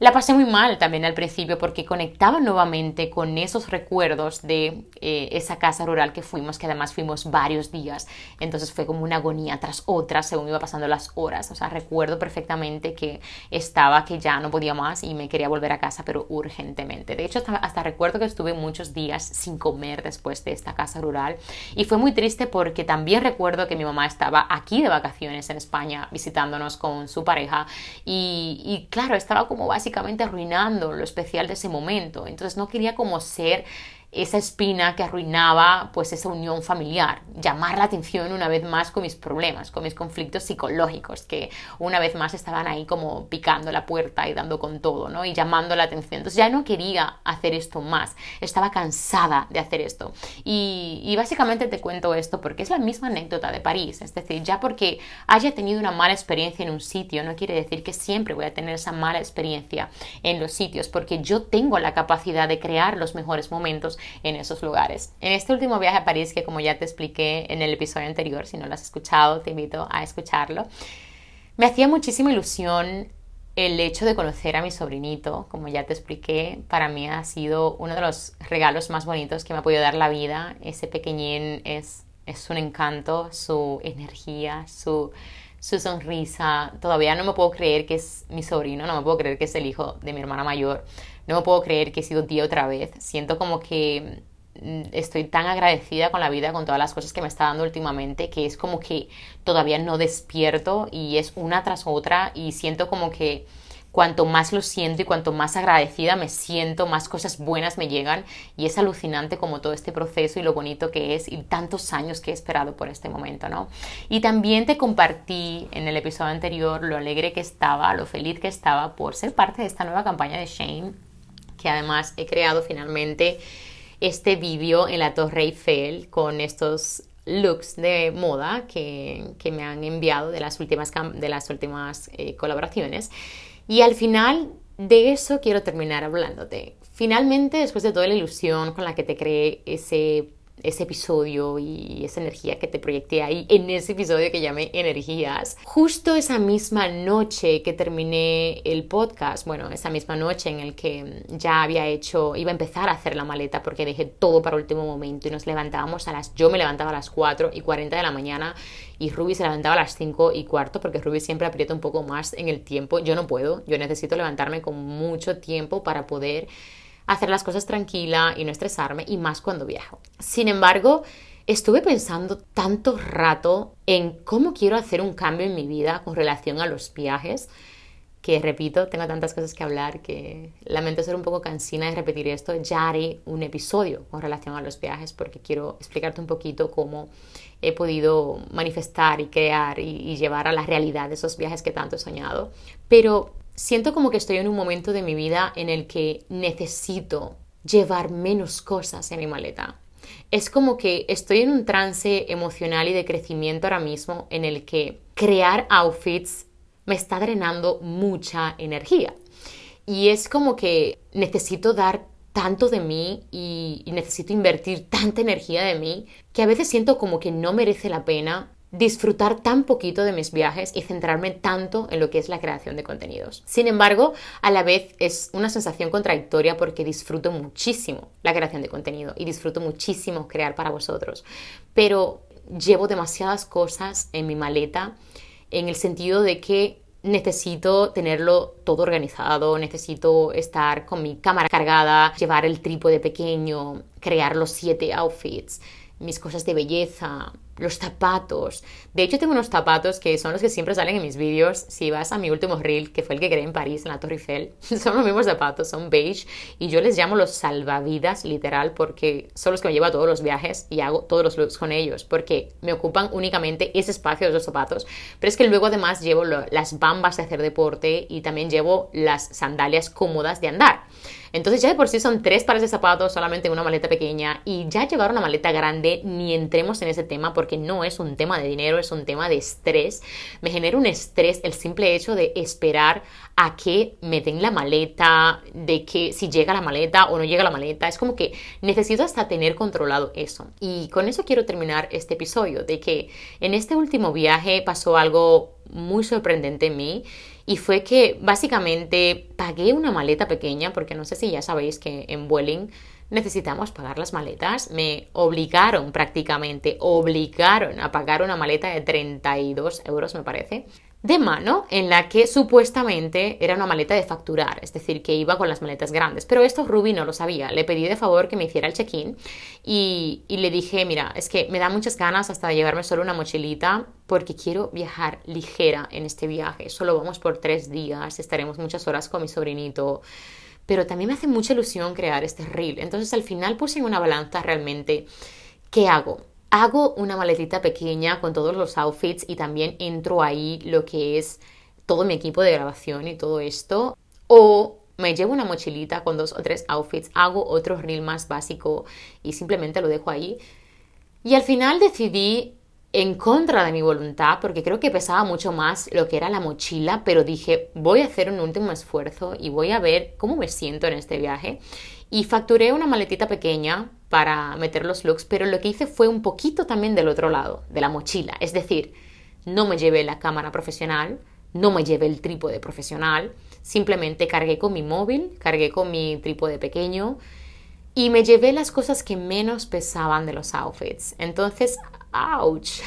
la pasé muy mal también al principio porque conectaba nuevamente con esos recuerdos de eh, esa casa rural que fuimos, que además fuimos varios días. Entonces fue como una agonía tras otra según iba pasando las horas. O sea, recuerdo perfectamente que estaba que ya no podía más y me quería volver a casa, pero urgentemente. De hecho, hasta, recuerdo que estuve muchos días sin comer después de esta casa rural y fue muy triste porque también recuerdo que mi mamá estaba aquí de vacaciones en España visitándonos con su pareja y, y claro, estaba como básicamente arruinando lo especial de ese momento. Entonces no quería como ser esa espina que arruinaba pues esa unión familiar, llamar la atención una vez más con mis problemas, con mis conflictos psicológicos que una vez más estaban ahí como picando la puerta y dando con todo, ¿no? Y llamando la atención. Entonces ya no quería hacer esto más, estaba cansada de hacer esto. Y, básicamente te cuento esto porque es la misma anécdota de París, es decir, ya porque haya tenido una mala experiencia en un sitio no quiere decir que siempre voy a tener esa mala experiencia en los sitios, porque yo tengo la capacidad de crear los mejores momentos en esos lugares. En este último viaje a París, que como ya te expliqué en el episodio anterior, si no lo has escuchado, te invito a escucharlo, me hacía muchísima ilusión el hecho de conocer a mi sobrinito, como ya te expliqué, para mí ha sido uno de los regalos más bonitos que me ha podido dar la vida. Ese pequeñín es, es un encanto, su energía, su, su sonrisa. Todavía no me puedo creer que es mi sobrino, no me puedo creer que es el hijo de mi hermana mayor. No me puedo creer que he sido tía otra vez. Siento como que mm, estoy tan agradecida con la vida, con todas las cosas que me está dando últimamente, que es como que todavía no despierto y es una tras otra y siento como que cuanto más lo siento y cuanto más agradecida me siento, más cosas buenas me llegan y es alucinante como todo este proceso y lo bonito que es y tantos años que he esperado por este momento, ¿no? Y también te compartí en el episodio anterior lo alegre que estaba, lo feliz que estaba por ser parte de esta nueva campaña de Shane, que además he creado finalmente este vídeo en la Torre Eiffel con estos looks de moda que, me han enviado de las últimas, de las últimas eh, colaboraciones. Y al final de eso quiero terminar hablándote. Finalmente, después de toda la ilusión con la que te creé ese ese episodio y esa energía que te proyecté ahí en ese episodio que llamé energías. Justo esa misma noche que terminé el podcast, bueno, esa misma noche en el que ya había hecho, iba a empezar a hacer la maleta porque dejé todo para último momento y nos levantábamos a las, yo me levantaba a las 4 y 40 de la mañana y Ruby se levantaba a las 5 y cuarto porque Ruby siempre aprieta un poco más en el tiempo. Yo no puedo, yo necesito levantarme con mucho tiempo para poder hacer las cosas tranquila y no estresarme, y más cuando viajo. Sin embargo, estuve pensando tanto rato en cómo quiero hacer un cambio en mi vida con relación a los viajes, que repito, tengo tantas cosas que hablar que lamento ser un poco cansina de repetir esto. Ya haré un episodio con relación a los viajes porque quiero explicarte un poquito cómo he podido manifestar y crear y, y llevar a la realidad esos viajes que tanto he soñado. Pero siento como que estoy en un momento de mi vida en el que necesito llevar menos cosas en mi maleta. Es como que estoy en un trance emocional y de crecimiento ahora mismo en el que crear outfits me está drenando mucha energía. Y es como que necesito dar tanto de mí y, necesito invertir tanta energía de mí que a veces siento como que no merece la pena disfrutar tan poquito de mis viajes y centrarme tanto en lo que es la creación de contenidos. Sin embargo, a la vez es una sensación contradictoria porque disfruto muchísimo la creación de contenido y disfruto muchísimo crear para vosotros, pero llevo demasiadas cosas en mi maleta en el sentido de que necesito tenerlo todo organizado, necesito estar con mi cámara cargada, llevar el trípode pequeño, crear los siete outfits, mis cosas de belleza, los zapatos. De hecho, tengo unos zapatos que son los que siempre salen en mis vídeos. Si vas a mi último reel, que fue el que creé en París, en la Torre Eiffel, son los mismos zapatos, son beige. Y yo les llamo los salvavidas, literal, porque son los que me llevo a todos los viajes y hago todos los looks con ellos, porque me ocupan únicamente ese espacio de los zapatos. Pero es que luego además llevo las bambas de hacer deporte y también llevo las sandalias cómodas de andar. Entonces ya de por sí son tres pares de zapatos solamente en una maleta pequeña y ya llevar una maleta grande ni entremos en ese tema porque no es un tema de dinero, es un tema de estrés. Me genera un estrés el simple hecho de esperar a que me den la maleta, de que si llega la maleta o no llega la maleta. Es como que necesito hasta tener controlado eso. Y con eso quiero terminar este episodio, de que en este último viaje pasó algo muy sorprendente en mí y fue que básicamente pagué una maleta pequeña, porque no sé si ya sabéis que en Vueling necesitamos pagar las maletas. Me obligaron prácticamente, obligaron a pagar una maleta de 32 euros, me parece de mano en la que supuestamente era una maleta de facturar, es decir, que iba con las maletas grandes. Pero esto Ruby no lo sabía. Le pedí de favor que me hiciera el check-in y, le dije, mira, es que me da muchas ganas hasta llevarme solo una mochilita porque quiero viajar ligera en este viaje. Solo vamos por tres días, estaremos muchas horas con mi sobrinito. Pero también me hace mucha ilusión crear este reel. Entonces al final puse en una balanza realmente qué hago hago una maletita pequeña con todos los outfits y también entro ahí lo que es todo mi equipo de grabación y todo esto. O me llevo una mochilita con dos o tres outfits, hago otro reel más básico y simplemente lo dejo ahí. Y al final decidí en contra de mi voluntad, porque creo que pesaba mucho más lo que era la mochila, pero dije, voy a hacer un último esfuerzo y voy a ver cómo me siento en este viaje. Y facturé una maletita pequeña para meter los looks, pero lo que hice fue un poquito también del otro lado, de la mochila. Es decir, no me llevé la cámara profesional, no me llevé el trípode profesional, simplemente cargué con mi móvil, cargué con mi trípode pequeño y me llevé las cosas que menos pesaban de los outfits. Entonces, ouch.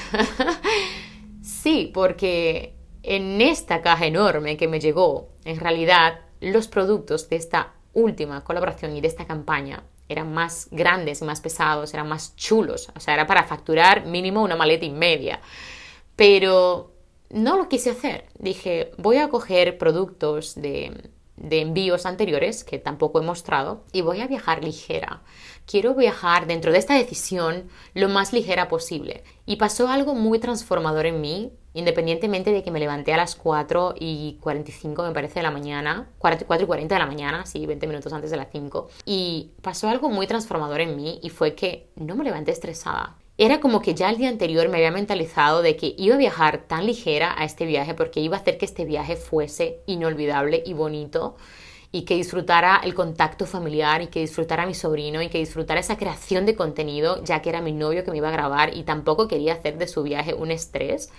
sí, porque en esta caja enorme que me llegó, en realidad, los productos de esta última colaboración y de esta campaña eran más grandes y más pesados, eran más chulos. O sea, era para facturar mínimo una maleta y media. Pero no lo quise hacer. Dije, voy a coger productos de, de envíos anteriores que tampoco he mostrado y voy a viajar ligera. Quiero viajar dentro de esta decisión lo más ligera posible. Y pasó algo muy transformador en mí independientemente de que me levanté a las 4 y 45 me parece de la mañana, 44 y 40 de la mañana, sí, 20 minutos antes de las 5, y pasó algo muy transformador en mí y fue que no me levanté estresada. Era como que ya el día anterior me había mentalizado de que iba a viajar tan ligera a este viaje porque iba a hacer que este viaje fuese inolvidable y bonito y que disfrutara el contacto familiar y que disfrutara mi sobrino y que disfrutara esa creación de contenido ya que era mi novio que me iba a grabar y tampoco quería hacer de su viaje un estrés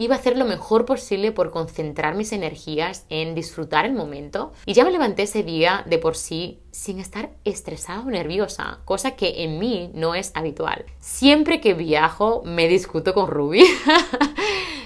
iba a hacer lo mejor posible por concentrar mis energías en disfrutar el momento. Y ya me levanté ese día de por sí sin estar estresada o nerviosa, cosa que en mí no es habitual. Siempre que viajo me discuto con Ruby.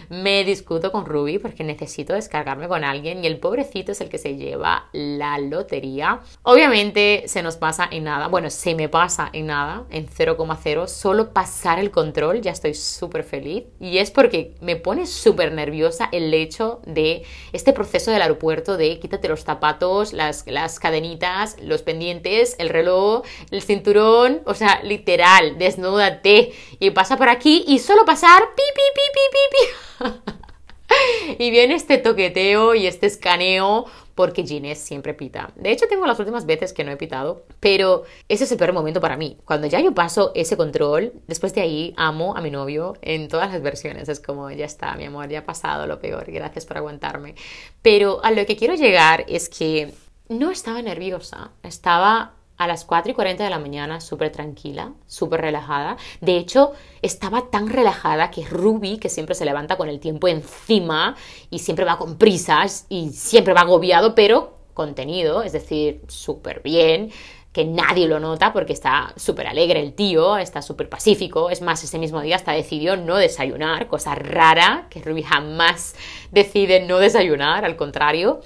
me discuto con Ruby porque necesito descargarme con alguien y el pobrecito es el que se lleva la lotería. Obviamente se nos pasa en nada, bueno, se me pasa en nada, en 0,0, solo pasar el control, ya estoy súper feliz y es porque me pone súper nerviosa el hecho de este proceso del aeropuerto de quítate los zapatos, las, las cadenitas, los pendientes, el reloj, el cinturón, o sea, literal, desnúdate y pasa por aquí y solo pasar pi, pi, pi, pi. y viene este toqueteo y este escaneo porque Ginés siempre pita. De hecho, tengo las últimas veces que no he pitado, pero ese es el peor momento para mí. Cuando ya yo paso ese control, después de ahí amo a mi novio en todas las versiones. Es como, ya está, mi amor, ya ha pasado lo peor, gracias por aguantarme. Pero a lo que quiero llegar es que no estaba nerviosa, estaba a las 4 y 40 de la mañana súper tranquila, súper relajada. De hecho, estaba tan relajada que Ruby, que siempre se levanta con el tiempo encima y siempre va con prisas y siempre va agobiado, pero contenido, es decir, súper bien, que nadie lo nota porque está súper alegre el tío, está súper pacífico. Es más, ese mismo día hasta decidió no desayunar, cosa rara, que Ruby jamás decide no desayunar, al contrario.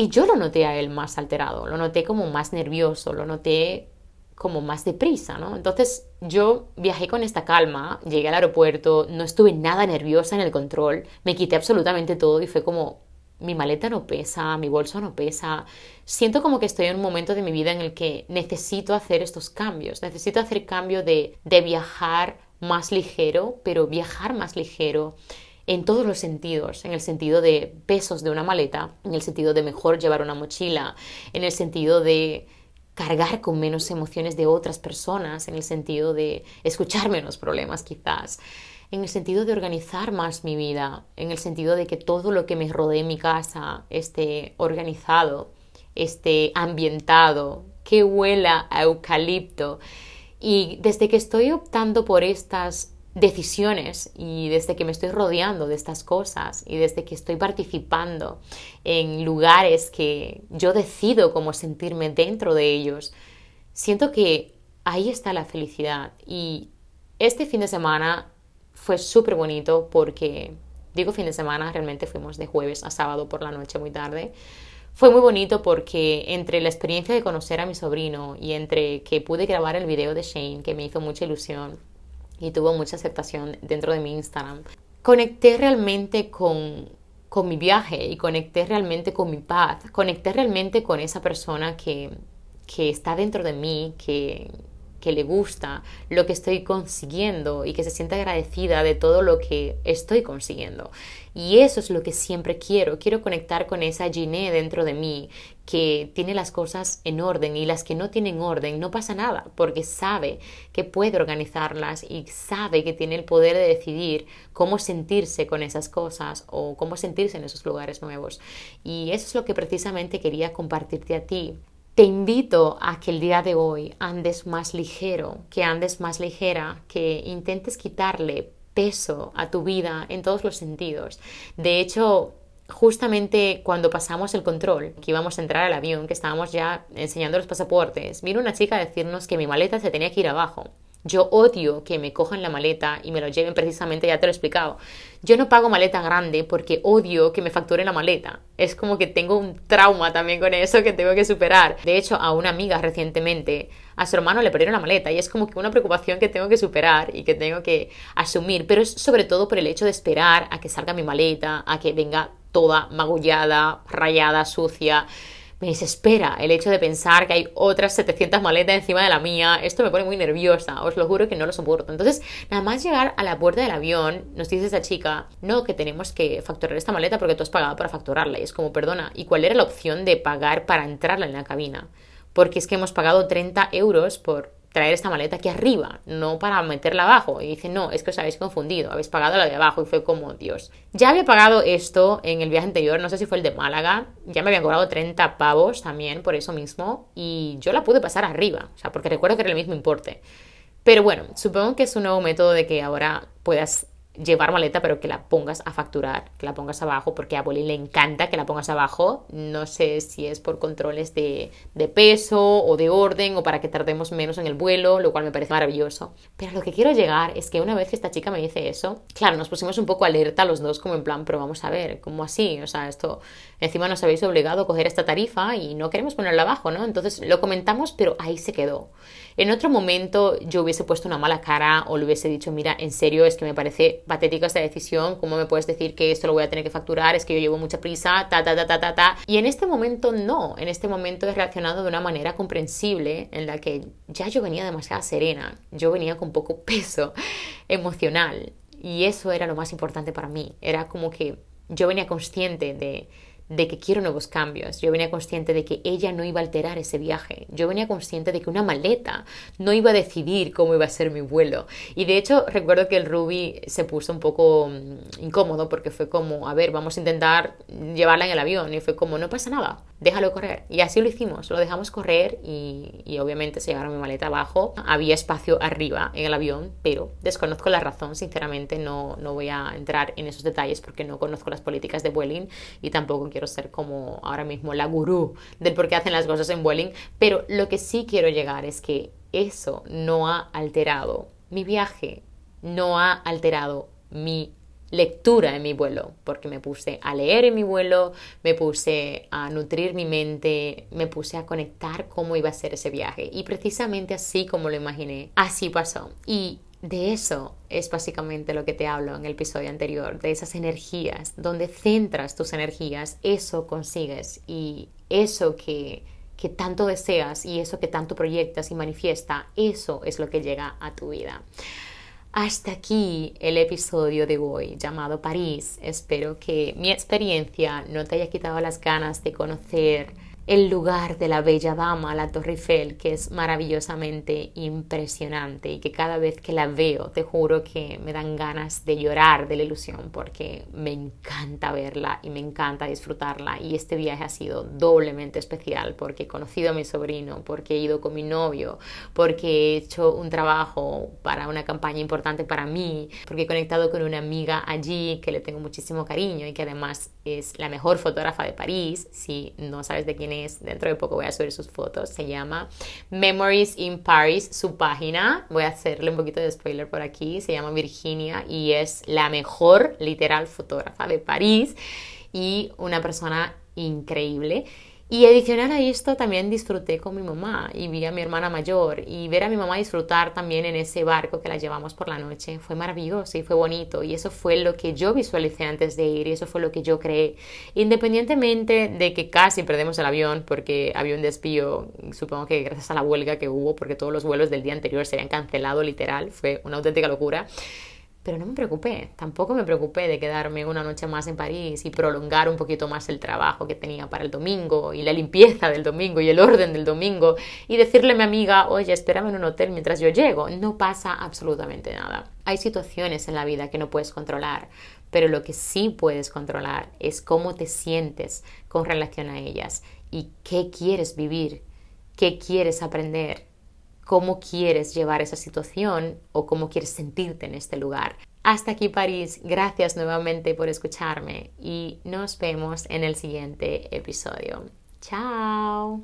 Y yo lo noté a él más alterado, lo noté como más nervioso, lo noté como más deprisa, ¿no? Entonces yo viajé con esta calma, llegué al aeropuerto, no estuve nada nerviosa en el control, me quité absolutamente todo y fue como, mi maleta no pesa, mi bolso no pesa. Siento como que estoy en un momento de mi vida en el que necesito hacer estos cambios, necesito hacer cambio de, de viajar más ligero, pero viajar más ligero en todos los sentidos, en el sentido de pesos de una maleta, en el sentido de mejor llevar una mochila, en el sentido de cargar con menos emociones de otras personas, en el sentido de escuchar menos problemas quizás, en el sentido de organizar más mi vida, en el sentido de que todo lo que me rodee en mi casa esté organizado, esté ambientado, que huela a eucalipto. Y desde que estoy optando por estas decisiones y desde que me estoy rodeando de estas cosas y desde que estoy participando en lugares que yo decido cómo sentirme dentro de ellos, siento que ahí está la felicidad. Y este fin de semana fue súper bonito porque, digo fin de semana, realmente fuimos de jueves a sábado por la noche muy tarde. Fue muy bonito porque entre la experiencia de conocer a mi sobrino y entre que pude grabar el video de Shane, que me hizo mucha ilusión y tuvo mucha aceptación dentro de mi Instagram, conecté realmente con, con mi viaje y conecté realmente con mi paz, conecté realmente con esa persona que, que está dentro de mí, que, que le gusta lo que estoy consiguiendo y que se sienta agradecida de todo lo que estoy consiguiendo. Y eso es lo que siempre quiero. Quiero conectar con esa Giné dentro de mí que tiene las cosas en orden y las que no tienen orden no pasa nada porque sabe que puede organizarlas y sabe que tiene el poder de decidir cómo sentirse con esas cosas o cómo sentirse en esos lugares nuevos. Y eso es lo que precisamente quería compartirte a ti te invito a que el día de hoy andes más ligero, que andes más ligera, que intentes quitarle peso a tu vida en todos los sentidos. De hecho, justamente cuando pasamos el control, que íbamos a entrar al avión, que estábamos ya enseñando los pasaportes, vino una chica a decirnos que mi maleta se tenía que ir abajo. Yo odio que me cojan la maleta y me lo lleven precisamente, ya te lo he explicado. Yo no pago maleta grande porque odio que me facturen la maleta. Es como que tengo un trauma también con eso que tengo que superar. De hecho, a una amiga recientemente, a su hermano le perdieron la maleta y es como que una preocupación que tengo que superar y que tengo que asumir. Pero es sobre todo por el hecho de esperar a que salga mi maleta, a que venga toda magullada, rayada, sucia me desespera el hecho de pensar que hay otras 700 maletas encima de la mía. Esto me pone muy nerviosa, os lo juro que no lo soporto. Entonces, nada más llegar a la puerta del avión, nos dice esa chica, no, que tenemos que facturar esta maleta porque tú has pagado para facturarla. Y es como, perdona, ¿y cuál era la opción de pagar para entrarla en la cabina? Porque es que hemos pagado 30 euros por traer esta maleta aquí arriba, no para meterla abajo. Y dice, no, es que os habéis confundido, habéis pagado la de abajo. Y fue como, Dios. Ya había pagado esto en el viaje anterior, no sé si fue el de Málaga, ya me habían cobrado 30 pavos también por eso mismo, y yo la pude pasar arriba, o sea, porque recuerdo que era el mismo importe. Pero bueno, supongo que es un nuevo método de que ahora puedas llevar maleta, pero que la pongas a facturar, que la pongas abajo, porque a Bolín le encanta que la pongas abajo. No sé si es por controles de, peso o de orden o para que tardemos menos en el vuelo, lo cual me parece maravilloso. Pero lo que quiero llegar es que una vez que esta chica me dice eso, claro, nos pusimos un poco alerta los dos, como en plan, pero vamos a ver, ¿cómo así? O sea, esto encima nos habéis obligado a coger esta tarifa y no queremos ponerla abajo, ¿no? Entonces lo comentamos, pero ahí se quedó. En otro momento yo hubiese puesto una mala cara o le hubiese dicho, mira, en serio, es que me parece patética esta decisión, ¿cómo me puedes decir que esto lo voy a tener que facturar? Es que yo llevo mucha prisa, ta, ta, ta, ta, ta, ta. Y en este momento no, en este momento he reaccionado de una manera comprensible en la que ya yo venía demasiado serena, yo venía con poco peso emocional y eso era lo más importante para mí, era como que yo venía consciente de de que quiero nuevos cambios. Yo venía consciente de que ella no iba a alterar ese viaje. Yo venía consciente de que una maleta no iba a decidir cómo iba a ser mi vuelo. Y de hecho recuerdo que el Ruby se puso un poco mm, incómodo porque fue como, a ver, vamos a intentar llevarla en el avión. Y fue como, no pasa nada, déjalo correr. Y así lo hicimos, lo dejamos correr y, obviamente se llevaron mi maleta abajo. Había espacio arriba en el avión, pero desconozco la razón, sinceramente no, no voy a entrar en esos detalles porque no conozco las políticas de Vueling y tampoco quiero ser como ahora mismo la gurú del por qué hacen las cosas en Vueling, pero lo que sí quiero llegar es que eso no ha alterado mi viaje, no ha alterado mi lectura en mi vuelo, porque me puse a leer en mi vuelo, me puse a nutrir mi mente, me puse a conectar cómo iba a ser ese viaje. Y precisamente así como lo imaginé, así pasó. Y de eso es básicamente lo que te hablo en el episodio anterior, de esas energías, donde centras tus energías, eso consigues y eso que, que tanto deseas y eso que tanto proyectas y manifiesta, eso es lo que llega a tu vida. Hasta aquí el episodio de hoy llamado París. Espero que mi experiencia no te haya quitado las ganas de conocer el lugar de la bella dama, la Torre Eiffel, que es maravillosamente impresionante y que cada vez que la veo te juro que me dan ganas de llorar de la ilusión porque me encanta verla y me encanta disfrutarla. Y este viaje ha sido doblemente especial porque he conocido a mi sobrino, porque he ido con mi novio, porque he hecho un trabajo para una campaña importante para mí, porque he conectado con una amiga allí que le tengo muchísimo cariño y que además es la mejor fotógrafa de París, si no sabes de quién es dentro de poco voy a subir sus fotos, se llama Memories in Paris, su página, voy a hacerle un poquito de spoiler por aquí, se llama Virginia y es la mejor literal fotógrafa de París y una persona increíble. Y adicional a esto también disfruté con mi mamá y vi a mi hermana mayor y ver a mi mamá disfrutar también en ese barco que la llevamos por la noche fue maravilloso y fue bonito y eso fue lo que yo visualicé antes de ir y eso fue lo que yo creé. Independientemente de que casi perdemos el avión porque había un desvío, supongo que gracias a la huelga que hubo porque todos los vuelos del día anterior se habían cancelado literal, fue una auténtica locura. Pero no me preocupé, tampoco me preocupé de quedarme una noche más en París y prolongar un poquito más el trabajo que tenía para el domingo y la limpieza del domingo y el orden del domingo y decirle a mi amiga, oye, espérame en un hotel mientras yo llego. No pasa absolutamente nada. Hay situaciones en la vida que no puedes controlar, pero lo que sí puedes controlar es cómo te sientes con relación a ellas y qué quieres vivir, qué quieres aprender cómo quieres llevar esa situación o cómo quieres sentirte en este lugar. Hasta aquí París, gracias nuevamente por escucharme y nos vemos en el siguiente episodio. Chao.